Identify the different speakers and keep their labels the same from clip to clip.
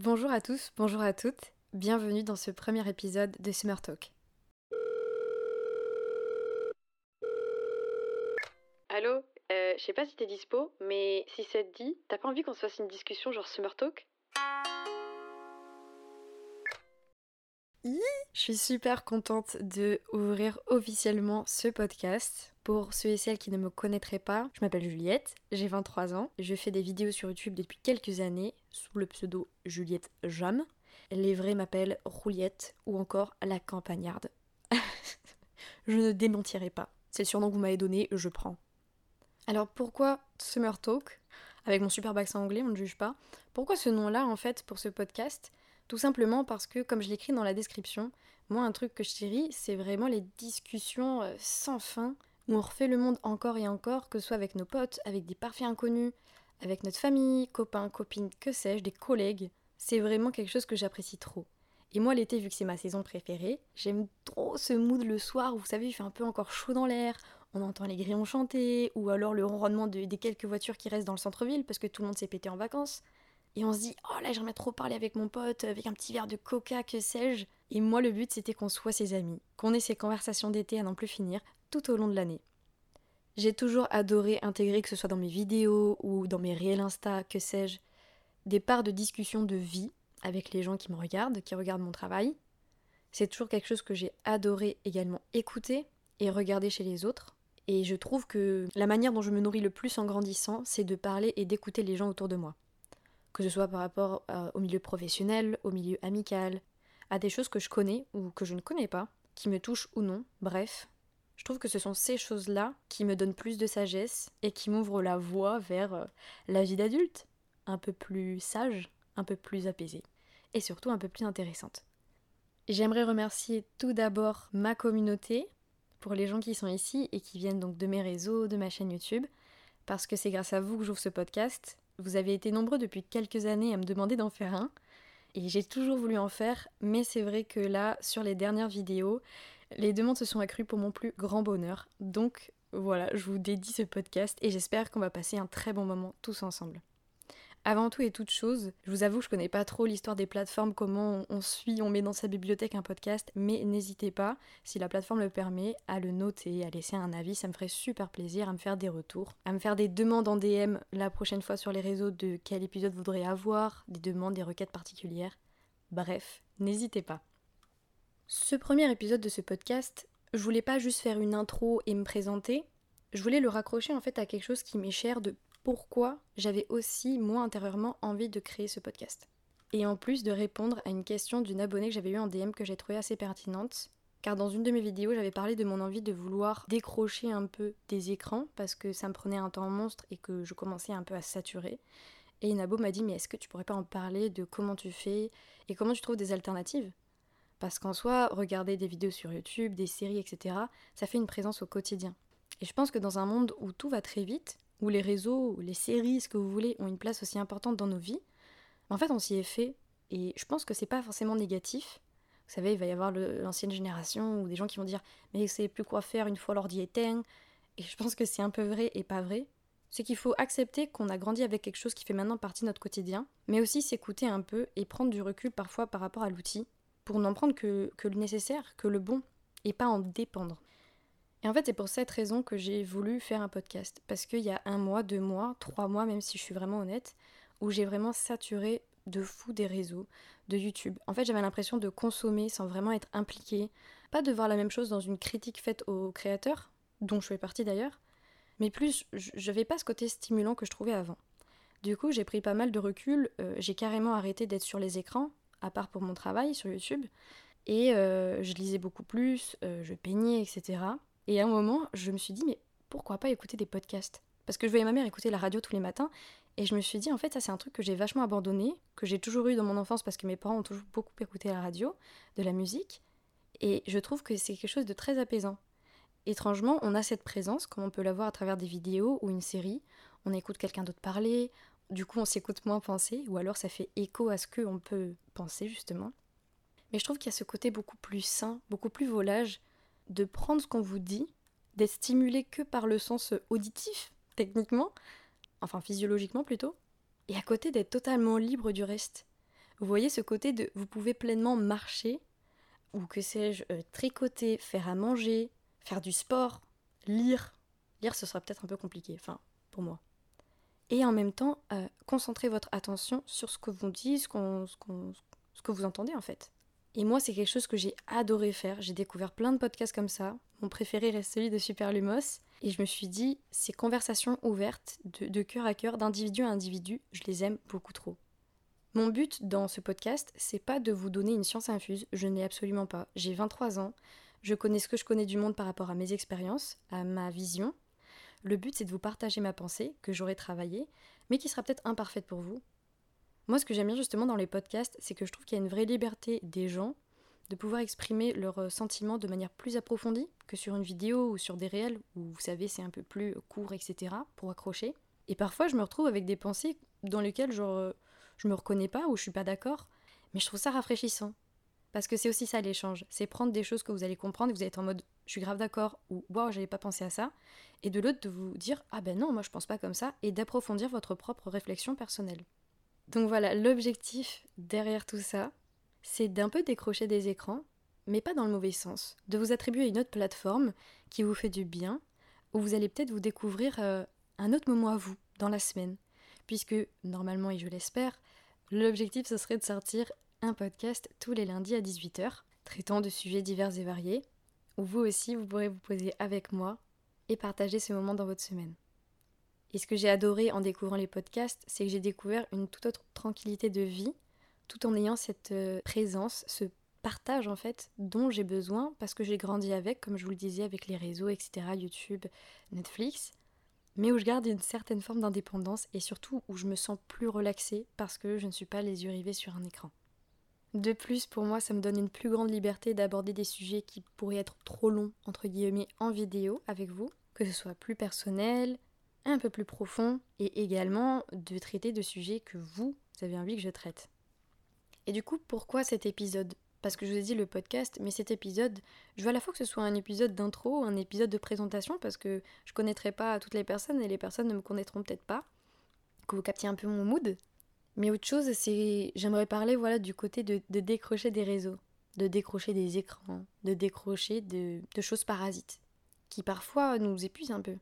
Speaker 1: Bonjour à tous, bonjour à toutes, bienvenue dans ce premier épisode de Summer Talk. Allô, euh, je sais pas si t'es dispo, mais si ça te dit, t'as pas envie qu'on se fasse une discussion genre Summer Talk? Je suis super contente de ouvrir officiellement ce podcast. Pour ceux et celles qui ne me connaîtraient pas, je m'appelle Juliette, j'ai 23 ans, je fais des vidéos sur YouTube depuis quelques années sous le pseudo Juliette Jam. Les vrais m'appellent Rouliette ou encore la campagnarde. je ne démentirai pas. C'est le surnom que vous m'avez donné, je prends. Alors pourquoi Summer Talk? Avec mon super accent anglais, on ne juge pas. Pourquoi ce nom-là en fait pour ce podcast? Tout simplement parce que, comme je l'écris dans la description, moi un truc que je chéris, c'est vraiment les discussions euh, sans fin où on refait le monde encore et encore, que ce soit avec nos potes, avec des parfaits inconnus, avec notre famille, copains, copines, que sais-je, des collègues. C'est vraiment quelque chose que j'apprécie trop. Et moi, l'été, vu que c'est ma saison préférée, j'aime trop ce mood le soir où, vous savez, il fait un peu encore chaud dans l'air, on entend les grillons chanter, ou alors le ronronnement des quelques voitures qui restent dans le centre-ville parce que tout le monde s'est pété en vacances. Et on se dit, oh là, j'aimerais trop parler avec mon pote, avec un petit verre de coca, que sais-je. Et moi, le but, c'était qu'on soit ses amis, qu'on ait ces conversations d'été à n'en plus finir tout au long de l'année. J'ai toujours adoré intégrer, que ce soit dans mes vidéos ou dans mes réels Insta, que sais-je, des parts de discussion de vie avec les gens qui me regardent, qui regardent mon travail. C'est toujours quelque chose que j'ai adoré également écouter et regarder chez les autres. Et je trouve que la manière dont je me nourris le plus en grandissant, c'est de parler et d'écouter les gens autour de moi. Que ce soit par rapport euh, au milieu professionnel, au milieu amical, à des choses que je connais ou que je ne connais pas, qui me touchent ou non, bref. Je trouve que ce sont ces choses-là qui me donnent plus de sagesse et qui m'ouvrent la voie vers euh, la vie d'adulte, un peu plus sage, un peu plus apaisée, et surtout un peu plus intéressante. J'aimerais remercier tout d'abord ma communauté, pour les gens qui sont ici et qui viennent donc de mes réseaux, de ma chaîne YouTube, parce que c'est grâce à vous que j'ouvre ce podcast. Vous avez été nombreux depuis quelques années à me demander d'en faire un, et j'ai toujours voulu en faire, mais c'est vrai que là, sur les dernières vidéos, les demandes se sont accrues pour mon plus grand bonheur. Donc voilà, je vous dédie ce podcast et j'espère qu'on va passer un très bon moment tous ensemble. Avant tout et toute chose, je vous avoue que je connais pas trop l'histoire des plateformes, comment on, suit, on met dans sa bibliothèque un podcast, mais n'hésitez pas, si la plateforme le permet, à le noter, à laisser un avis, ça me ferait super plaisir, à me faire des retours, à me faire des demandes en DM la prochaine fois sur les réseaux de quel épisode vous voudrez avoir, des demandes, des requêtes particulières. Bref, n'hésitez pas. Ce premier épisode de ce podcast, je voulais pas juste faire une intro et me présenter, je voulais le raccrocher en fait à quelque chose qui m'est cher de pourquoi j'avais aussi, moi, intérieurement, envie de créer ce podcast. Et en plus de répondre à une question d'une abonnée que j'avais eue en DM que j'ai trouvée assez pertinente, car dans une de mes vidéos, j'avais parlé de mon envie de vouloir décrocher un peu des écrans, parce que ça me prenait un temps monstre et que je commençais un peu à saturer. Et Nabo m'a dit, mais est-ce que tu pourrais pas en parler de comment tu fais et comment tu trouves des alternatives? Parce qu'en soi, regarder des vidéos sur YouTube, des séries, etc., ça fait une présence au quotidien. Et je pense que dans un monde où tout va très vite, où les réseaux, ou les séries, ce que vous voulez, ont une place aussi importante dans nos vies, en fait, on s'y est fait. Et je pense que c'est pas forcément négatif. Vous savez, il va y avoir l'ancienne génération ou des gens qui vont dire Mais c'est plus quoi faire une fois l'ordi éteint. Et je pense que c'est un peu vrai et pas vrai. C'est qu'il faut accepter qu'on a grandi avec quelque chose qui fait maintenant partie de notre quotidien, mais aussi s'écouter un peu et prendre du recul parfois par rapport à l'outil, pour n'en prendre que le nécessaire, que le bon, et pas en dépendre. Et en fait, c'est pour cette raison que j'ai voulu faire un podcast. Parce qu'il y a un mois, deux mois, trois mois, même si je suis vraiment honnête, où j'ai vraiment saturé de fou des réseaux, de YouTube. En fait, j'avais l'impression de consommer sans vraiment être impliquée. Pas de voir la même chose dans une critique faite aux créateurs, dont je fais partie d'ailleurs, mais plus, je n'avais pas ce côté stimulant que je trouvais avant. Du coup, j'ai pris pas mal de recul, euh, j'ai carrément arrêté d'être sur les écrans, à part pour mon travail sur YouTube, et euh, je lisais beaucoup plus, euh, je peignais, etc. Et à un moment, je me suis dit, mais pourquoi pas écouter des podcasts? Parce que je voyais ma mère écouter la radio tous les matins, et je me suis dit, en fait, ça c'est un truc que j'ai vachement abandonné, que j'ai toujours eu dans mon enfance parce que mes parents ont toujours beaucoup écouté la radio, de la musique, et je trouve que c'est quelque chose de très apaisant. Étrangement, on a cette présence, comme on peut la voir à travers des vidéos ou une série, on écoute quelqu'un d'autre parler, du coup on s'écoute moins penser, ou alors ça fait écho à ce qu'on peut penser justement. Mais je trouve qu'il y a ce côté beaucoup plus sain, beaucoup plus volage, de prendre ce qu'on vous dit, d'être stimulé que par le sens auditif, techniquement, enfin physiologiquement plutôt, et à côté d'être totalement libre du reste. Vous voyez ce côté de vous pouvez pleinement marcher, ou que sais-je, euh, tricoter, faire à manger, faire du sport, lire. Lire, ce sera peut-être un peu compliqué, enfin, pour moi. Et en même temps, euh, concentrer votre attention sur ce que vous dites, ce, ce que vous entendez en fait. Et moi, c'est quelque chose que j'ai adoré faire. J'ai découvert plein de podcasts comme ça. Mon préféré reste celui de Super Lumos. Et je me suis dit, ces conversations ouvertes, de, cœur à cœur, d'individu à individu, je les aime beaucoup trop. Mon but dans ce podcast, c'est pas de vous donner une science infuse, je ne l'ai absolument pas. J'ai 23 ans, je connais ce que je connais du monde par rapport à mes expériences, à ma vision. Le but, c'est de vous partager ma pensée, que j'aurai travaillée, mais qui sera peut-être imparfaite pour vous. Moi, ce que j'aime bien justement dans les podcasts, c'est que je trouve qu'il y a une vraie liberté des gens de pouvoir exprimer leurs euh, sentiments de manière plus approfondie que sur une vidéo ou sur des réels où vous savez c'est un peu plus court, etc. pour accrocher. Et parfois je me retrouve avec des pensées dans lesquelles genre, euh, je me reconnais pas ou je suis pas d'accord, mais je trouve ça rafraîchissant. Parce que c'est aussi ça l'échange, c'est prendre des choses que vous allez comprendre, vous allez être en mode je suis grave d'accord ou waouh j'avais pas pensé à ça, et de l'autre de vous dire ah ben non moi je pense pas comme ça et d'approfondir votre propre réflexion personnelle. Donc voilà, l'objectif derrière tout ça, c'est d'un peu décrocher des écrans, mais pas dans le mauvais sens, de vous attribuer une autre plateforme qui vous fait du bien, où vous allez peut-être vous découvrir euh, un autre moment à vous dans la semaine, puisque normalement, et je l'espère, l'objectif ce serait de sortir un podcast tous les lundis à 18h, traitant de sujets divers et variés, où vous aussi vous pourrez vous poser avec moi et partager ce moment dans votre semaine. Et ce que j'ai adoré en découvrant les podcasts, c'est que j'ai découvert une toute autre tranquillité de vie tout en ayant cette euh, présence, ce partage en fait dont j'ai besoin parce que j'ai grandi avec, comme je vous le disais, avec les réseaux, etc., YouTube, Netflix, mais où je garde une certaine forme d'indépendance et surtout où je me sens plus relaxée parce que je ne suis pas les yeux rivés sur un écran. De plus, pour moi, ça me donne une plus grande liberté d'aborder des sujets qui pourraient être trop longs, entre guillemets, en vidéo avec vous, que ce soit plus personnel, un peu plus profond, et également de traiter de sujets que vous avez envie que je traite. Et du coup, pourquoi cet épisode? Parce que je vous ai dit le podcast, mais cet épisode, je veux à la fois que ce soit un épisode d'intro, un épisode de présentation, parce que je connaîtrai pas toutes les personnes et les personnes ne me connaîtront peut-être pas, que vous captiez un peu mon mood. Mais autre chose, c'est j'aimerais parler voilà du côté de, décrocher des réseaux, de décrocher des écrans, de décrocher de, de choses parasites, qui parfois nous épuisent un peu.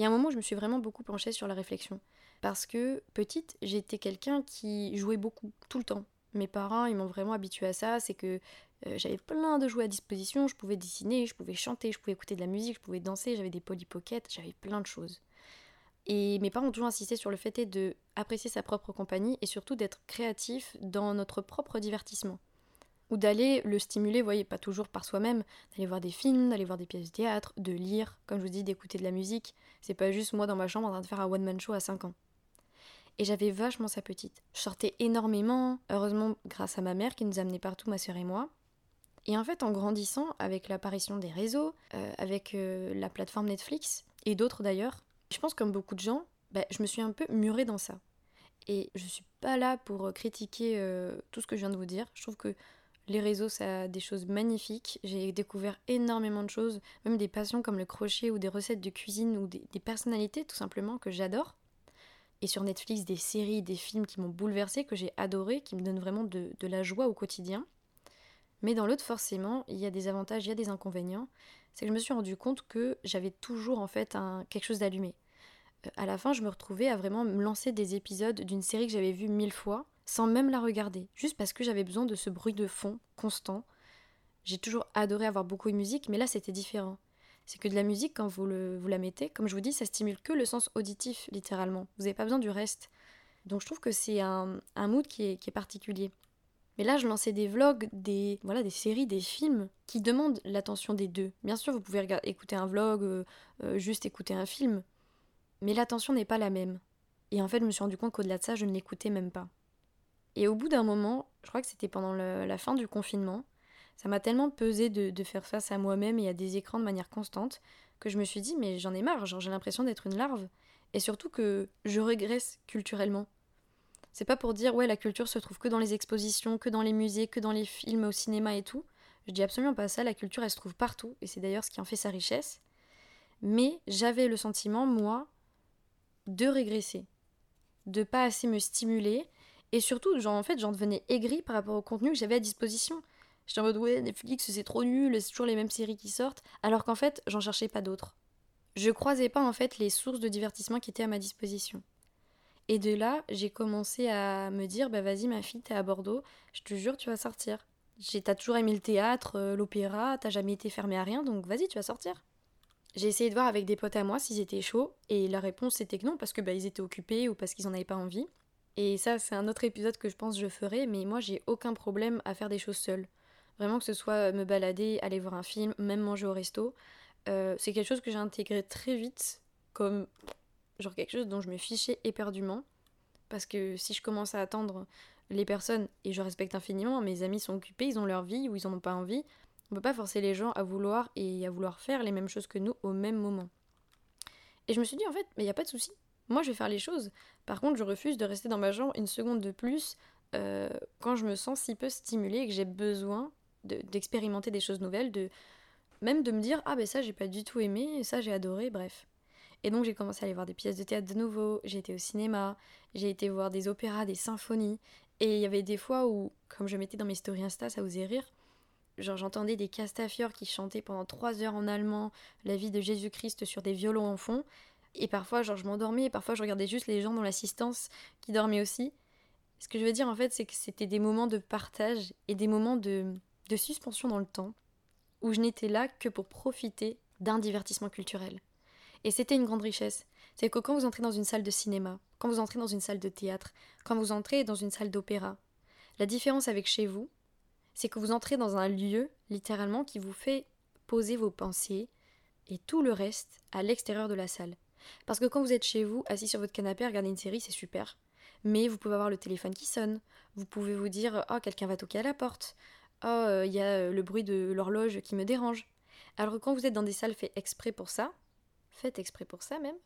Speaker 1: Il y un moment je me suis vraiment beaucoup penchée sur la réflexion. Parce que petite, j'étais quelqu'un qui jouait beaucoup, tout le temps. Mes parents, ils m'ont vraiment habitué à ça, c'est que euh, j'avais plein de jouets à disposition, je pouvais dessiner, je pouvais chanter, je pouvais écouter de la musique, je pouvais danser, j'avais des polypockets, j'avais plein de choses. Et mes parents ont toujours insisté sur le fait de apprécier sa propre compagnie et surtout d'être créatif dans notre propre divertissement. Ou d'aller le stimuler, vous voyez, pas toujours par soi-même, d'aller voir des films, d'aller voir des pièces de théâtre, de lire, comme je vous dis, d'écouter de la musique. C'est pas juste moi dans ma chambre en train de faire un one-man show à 5 ans. Et j'avais vachement sa petite. Je sortais énormément, heureusement grâce à ma mère qui nous amenait partout, ma soeur et moi. Et en fait, en grandissant, avec l'apparition des réseaux, euh, avec euh, la plateforme Netflix, et d'autres d'ailleurs, je pense comme beaucoup de gens, bah, je me suis un peu murée dans ça. Et je suis pas là pour euh, critiquer tout ce que je viens de vous dire. Je trouve que les réseaux, ça a des choses magnifiques. J'ai découvert énormément de choses, même des passions comme le crochet ou des recettes de cuisine ou des personnalités tout simplement que j'adore et sur Netflix des séries, des films qui m'ont bouleversé, que j'ai adoré, qui me donnent vraiment de, la joie au quotidien. Mais dans l'autre, forcément, il y a des avantages, il y a des inconvénients. C'est que je me suis rendu compte que j'avais toujours en fait quelque chose d'allumé. Euh, à la fin, je me retrouvais à vraiment me lancer des épisodes d'une série que j'avais vue mille fois, sans même la regarder, juste parce que j'avais besoin de ce bruit de fond constant. J'ai toujours adoré avoir beaucoup de musique, mais là c'était différent c'est que de la musique, quand vous, la mettez, comme je vous dis, ça stimule que le sens auditif, littéralement. Vous n'avez pas besoin du reste. Donc je trouve que c'est un, mood qui est, particulier. Mais là, je lançais des vlogs, des, voilà, des séries, des films qui demandent l'attention des deux. Bien sûr, vous pouvez écouter un vlog, euh, euh, juste écouter un film, mais l'attention n'est pas la même. Et en fait, je me suis rendu compte qu'au-delà de ça, je ne l'écoutais même pas. Et au bout d'un moment, je crois que c'était pendant la fin du confinement, ça m'a tellement pesé de, faire face à moi-même et à des écrans de manière constante que je me suis dit, mais j'en ai marre, genre j'ai l'impression d'être une larve. Et surtout que je régresse culturellement. C'est pas pour dire, ouais, la culture se trouve que dans les expositions, que dans les musées, que dans les films, au cinéma et tout. Je dis absolument pas ça, la culture elle se trouve partout, et c'est d'ailleurs ce qui en fait sa richesse. Mais j'avais le sentiment, moi, de régresser, de pas assez me stimuler Et surtout, genre, en fait, j'en devenais aigri par rapport au contenu que j'avais à disposition. J'étais en mode, ouais, Netflix, c'est trop nul, c'est toujours les mêmes séries qui sortent, alors qu'en fait, j'en cherchais pas d'autres. Je croisais pas, en fait, les sources de divertissement qui étaient à ma disposition. Et de là, j'ai commencé à me dire, bah vas-y, ma fille, t'es à Bordeaux, je te jure, tu vas sortir. T'as toujours aimé le théâtre, euh, l'opéra, t'as jamais été fermée à rien, donc vas-y, tu vas sortir. J'ai essayé de voir avec des potes à moi s'ils étaient chauds, et la réponse c'était que non, parce que bah, ils étaient occupés ou parce qu'ils en avaient pas envie. Et ça, c'est un autre épisode que je pense que je ferai, mais moi j'ai aucun problème à faire des choses seule. Vraiment que ce soit me balader, aller voir un film, même manger au resto. Euh, c'est quelque chose que j'ai intégré très vite comme genre quelque chose dont je me fichais éperdument. Parce que si je commence à attendre les personnes, et je respecte infiniment, mes amis sont occupés, ils ont leur vie ou ils en ont pas envie, on peut pas forcer les gens à vouloir et à vouloir faire les mêmes choses que nous au même moment. Et je me suis dit en fait, mais il y a pas de souci. Moi, je vais faire les choses. Par contre, je refuse de rester dans ma jambe une seconde de plus euh, quand je me sens si peu stimulée et que j'ai besoin d'expérimenter des choses nouvelles, de même de me dire ah ben ça j'ai pas du tout aimé, ça j'ai adoré, bref. Et donc j'ai commencé à aller voir des pièces de théâtre de nouveau, j'ai été au cinéma, j'ai été voir des opéras, des symphonies, et il y avait des fois où, comme je mettais dans mes stories Insta, ça faisait rire, genre j'entendais des castafiores qui chantaient pendant trois heures en allemand la vie de Jésus-Christ sur des violons en fond, et parfois genre je m'endormais, et parfois je regardais juste les gens dans l'assistance qui dormaient aussi. Ce que je veux dire en fait, c'est que c'était des moments de partage et des moments de de suspension dans le temps, où je n'étais là que pour profiter d'un divertissement culturel. Et c'était une grande richesse. C'est que quand vous entrez dans une salle de cinéma, quand vous entrez dans une salle de théâtre, quand vous entrez dans une salle d'opéra, la différence avec chez vous, c'est que vous entrez dans un lieu, littéralement, qui vous fait poser vos pensées et tout le reste à l'extérieur de la salle. Parce que quand vous êtes chez vous, assis sur votre canapé, à regarder une série, c'est super. Mais vous pouvez avoir le téléphone qui sonne. Vous pouvez vous dire Oh, quelqu'un va toquer à la porte. Oh, euh, il y a euh, le bruit de l'horloge qui me dérange. Alors quand vous êtes dans des salles faites exprès pour ça, faites exprès pour ça même,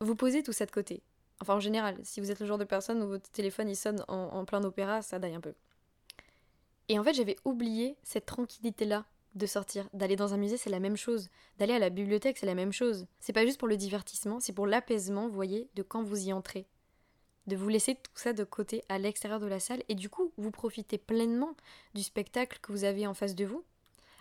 Speaker 1: vous posez tout ça de côté. Enfin en général, si vous êtes le genre de personne où votre téléphone il sonne en, plein opéra, ça daille un peu. Et en fait j'avais oublié cette tranquillité-là de sortir. D'aller dans un musée, c'est la même chose. D'aller à la bibliothèque, c'est la même chose. C'est pas juste pour le divertissement, c'est pour l'apaisement, vous voyez, de quand vous y entrez de vous laisser tout ça de côté à l'extérieur de la salle et du coup vous profitez pleinement du spectacle que vous avez en face de vous.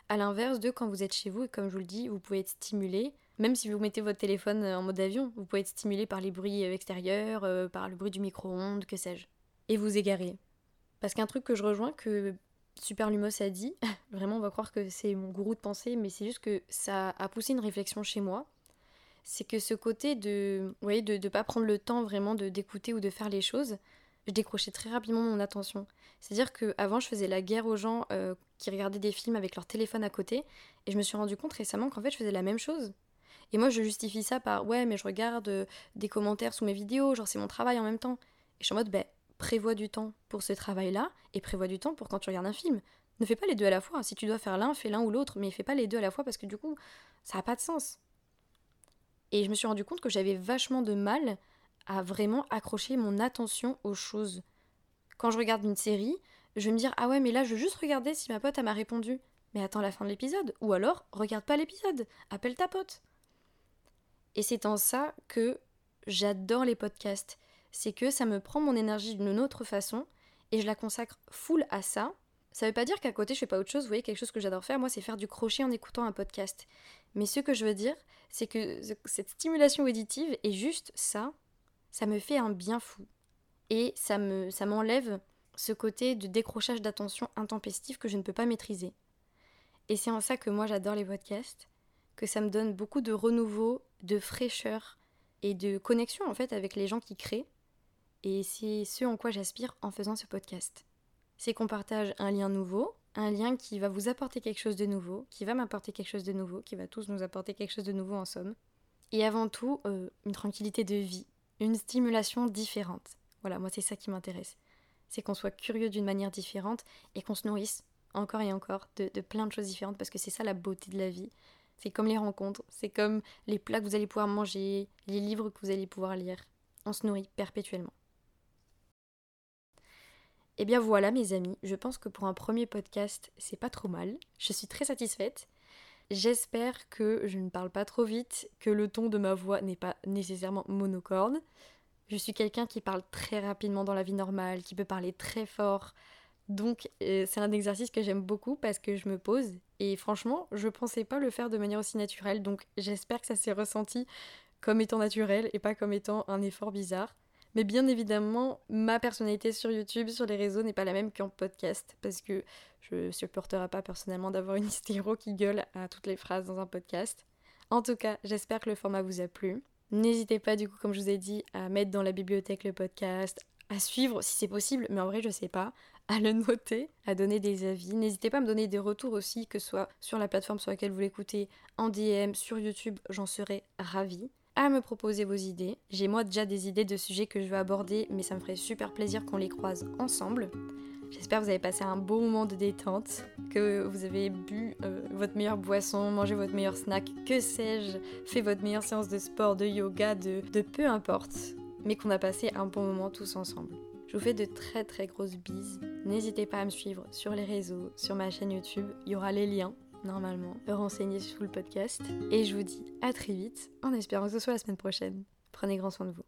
Speaker 1: À l'inverse de quand vous êtes chez vous et comme je vous le dis, vous pouvez être stimulé, même si vous mettez votre téléphone en mode avion, vous pouvez être stimulé par les bruits extérieurs, euh, par le bruit du micro-ondes, que sais-je. Et vous égarer. Parce qu'un truc que je rejoins, que Super Lumos a dit, vraiment on va croire que c'est mon gourou de pensée, mais c'est juste que ça a poussé une réflexion chez moi c'est que ce côté de voyez, de ne pas prendre le temps vraiment de d'écouter ou de faire les choses, je décrochais très rapidement mon attention. C'est-à-dire qu'avant, je faisais la guerre aux gens euh, qui regardaient des films avec leur téléphone à côté, et je me suis rendu compte récemment qu'en fait, je faisais la même chose. Et moi, je justifie ça par ouais, mais je regarde euh, des commentaires sous mes vidéos, genre c'est mon travail en même temps. Et je suis en mode, ben, prévois du temps pour ce travail-là, et prévois du temps pour quand tu regardes un film. Ne fais pas les deux à la fois. Si tu dois faire l'un, fais l'un ou l'autre, mais fais pas les deux à la fois parce que du coup, ça n'a pas de sens. Et je me suis rendu compte que j'avais vachement de mal à vraiment accrocher mon attention aux choses. Quand je regarde une série, je vais me dire Ah ouais, mais là, je veux juste regarder si ma pote m'a répondu. Mais attends la fin de l'épisode. Ou alors, regarde pas l'épisode. Appelle ta pote. Et c'est en ça que j'adore les podcasts. C'est que ça me prend mon énergie d'une autre façon et je la consacre full à ça. Ça veut pas dire qu'à côté je fais pas autre chose, vous voyez, quelque chose que j'adore faire, moi c'est faire du crochet en écoutant un podcast. Mais ce que je veux dire, c'est que cette stimulation auditive est juste ça, ça me fait un bien fou. Et ça me ça m'enlève ce côté de décrochage d'attention intempestif que je ne peux pas maîtriser. Et c'est en ça que moi j'adore les podcasts, que ça me donne beaucoup de renouveau, de fraîcheur et de connexion en fait avec les gens qui créent. Et c'est ce en quoi j'aspire en faisant ce podcast. C'est qu'on partage un lien nouveau, un lien qui va vous apporter quelque chose de nouveau, qui va m'apporter quelque chose de nouveau, qui va tous nous apporter quelque chose de nouveau en somme. Et avant tout, euh, une tranquillité de vie, une stimulation différente. Voilà, moi c'est ça qui m'intéresse. C'est qu'on soit curieux d'une manière différente et qu'on se nourrisse encore et encore de, de plein de choses différentes parce que c'est ça la beauté de la vie. C'est comme les rencontres, c'est comme les plats que vous allez pouvoir manger, les livres que vous allez pouvoir lire. On se nourrit perpétuellement. Et eh bien voilà mes amis, je pense que pour un premier podcast, c'est pas trop mal. Je suis très satisfaite. J'espère que je ne parle pas trop vite, que le ton de ma voix n'est pas nécessairement monocorde. Je suis quelqu'un qui parle très rapidement dans la vie normale, qui peut parler très fort. Donc euh, c'est un exercice que j'aime beaucoup parce que je me pose et franchement je pensais pas le faire de manière aussi naturelle donc j'espère que ça s'est ressenti comme étant naturel et pas comme étant un effort bizarre. Mais bien évidemment, ma personnalité sur YouTube, sur les réseaux n'est pas la même qu'en podcast parce que je supporterai pas personnellement d'avoir une hystéro qui gueule à toutes les phrases dans un podcast. En tout cas, j'espère que le format vous a plu. N'hésitez pas du coup, comme je vous ai dit, à mettre dans la bibliothèque le podcast, à suivre si c'est possible, mais en vrai je sais pas, à le noter, à donner des avis. N'hésitez pas à me donner des retours aussi, que ce soit sur la plateforme sur laquelle vous l'écoutez, en DM, sur YouTube, j'en serais ravie à me proposer vos idées. J'ai moi déjà des idées de sujets que je veux aborder, mais ça me ferait super plaisir qu'on les croise ensemble. J'espère que vous avez passé un beau moment de détente, que vous avez bu euh, votre meilleure boisson, mangé votre meilleur snack, que sais-je, fait votre meilleure séance de sport, de yoga, de, de peu importe, mais qu'on a passé un bon moment tous ensemble. Je vous fais de très très grosses bises. N'hésitez pas à me suivre sur les réseaux, sur ma chaîne YouTube, il y aura les liens normalement, renseigner sous le podcast. Et je vous dis à très vite, en espérant que ce soit la semaine prochaine. Prenez grand soin de vous.